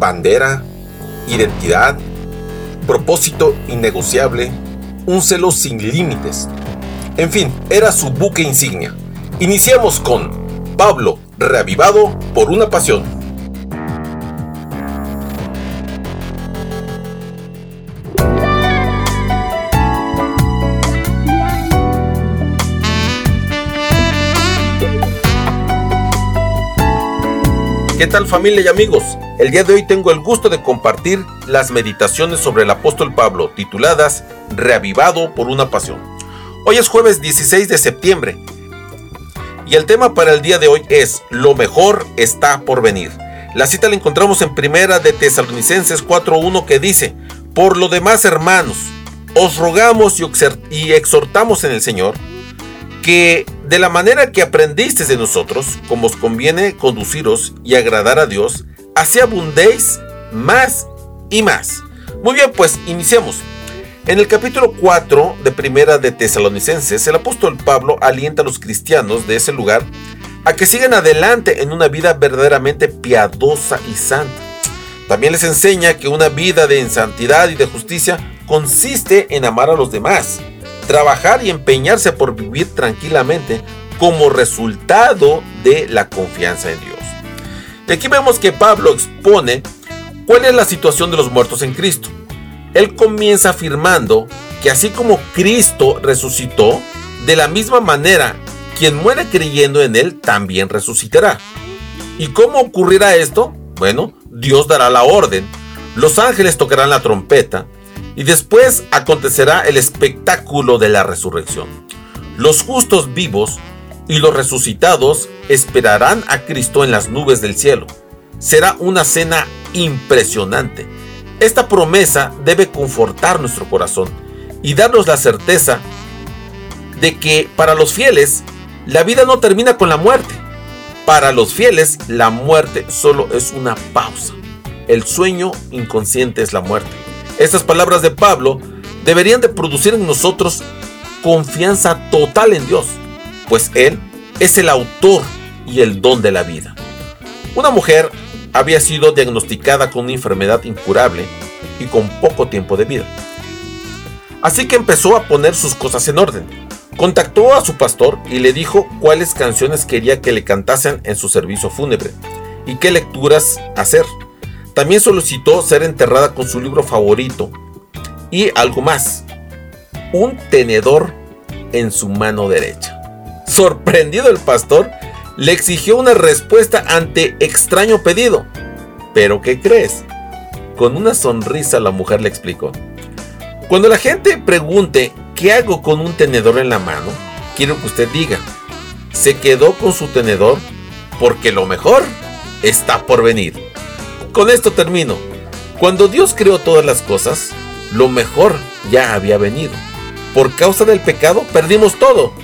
bandera, identidad, propósito innegociable, un celo sin límites. En fin, era su buque insignia. Iniciamos con Pablo, reavivado por una pasión. ¿Qué tal familia y amigos? El día de hoy tengo el gusto de compartir las meditaciones sobre el apóstol Pablo tituladas Reavivado por una pasión. Hoy es jueves 16 de septiembre y el tema para el día de hoy es Lo mejor está por venir. La cita la encontramos en primera de Tesalonicenses 4.1 que dice, Por lo demás hermanos, os rogamos y exhortamos en el Señor que de la manera que aprendisteis de nosotros, como os conviene conduciros y agradar a Dios, así abundéis más y más. Muy bien, pues iniciamos. En el capítulo 4 de Primera de Tesalonicenses, el apóstol Pablo alienta a los cristianos de ese lugar a que sigan adelante en una vida verdaderamente piadosa y santa. También les enseña que una vida de santidad y de justicia consiste en amar a los demás trabajar y empeñarse por vivir tranquilamente como resultado de la confianza en Dios. Y aquí vemos que Pablo expone cuál es la situación de los muertos en Cristo. Él comienza afirmando que así como Cristo resucitó, de la misma manera, quien muere creyendo en Él también resucitará. ¿Y cómo ocurrirá esto? Bueno, Dios dará la orden, los ángeles tocarán la trompeta, y después acontecerá el espectáculo de la resurrección. Los justos vivos y los resucitados esperarán a Cristo en las nubes del cielo. Será una cena impresionante. Esta promesa debe confortar nuestro corazón y darnos la certeza de que para los fieles la vida no termina con la muerte. Para los fieles la muerte solo es una pausa. El sueño inconsciente es la muerte. Estas palabras de Pablo deberían de producir en nosotros confianza total en Dios, pues Él es el autor y el don de la vida. Una mujer había sido diagnosticada con una enfermedad incurable y con poco tiempo de vida. Así que empezó a poner sus cosas en orden. Contactó a su pastor y le dijo cuáles canciones quería que le cantasen en su servicio fúnebre y qué lecturas hacer. También solicitó ser enterrada con su libro favorito y algo más, un tenedor en su mano derecha. Sorprendido el pastor, le exigió una respuesta ante extraño pedido. ¿Pero qué crees? Con una sonrisa la mujer le explicó. Cuando la gente pregunte qué hago con un tenedor en la mano, quiero que usted diga, se quedó con su tenedor porque lo mejor está por venir. Con esto termino. Cuando Dios creó todas las cosas, lo mejor ya había venido. Por causa del pecado perdimos todo,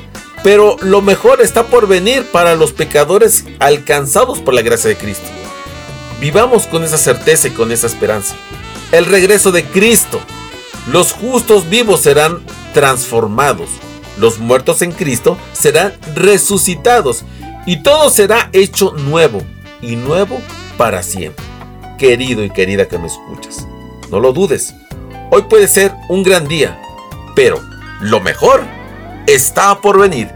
pero lo mejor está por venir para los pecadores alcanzados por la gracia de Cristo. Vivamos con esa certeza y con esa esperanza. El regreso de Cristo. Los justos vivos serán transformados. Los muertos en Cristo serán resucitados. Y todo será hecho nuevo. Y nuevo para siempre querido y querida que me escuchas. No lo dudes. Hoy puede ser un gran día, pero lo mejor está por venir.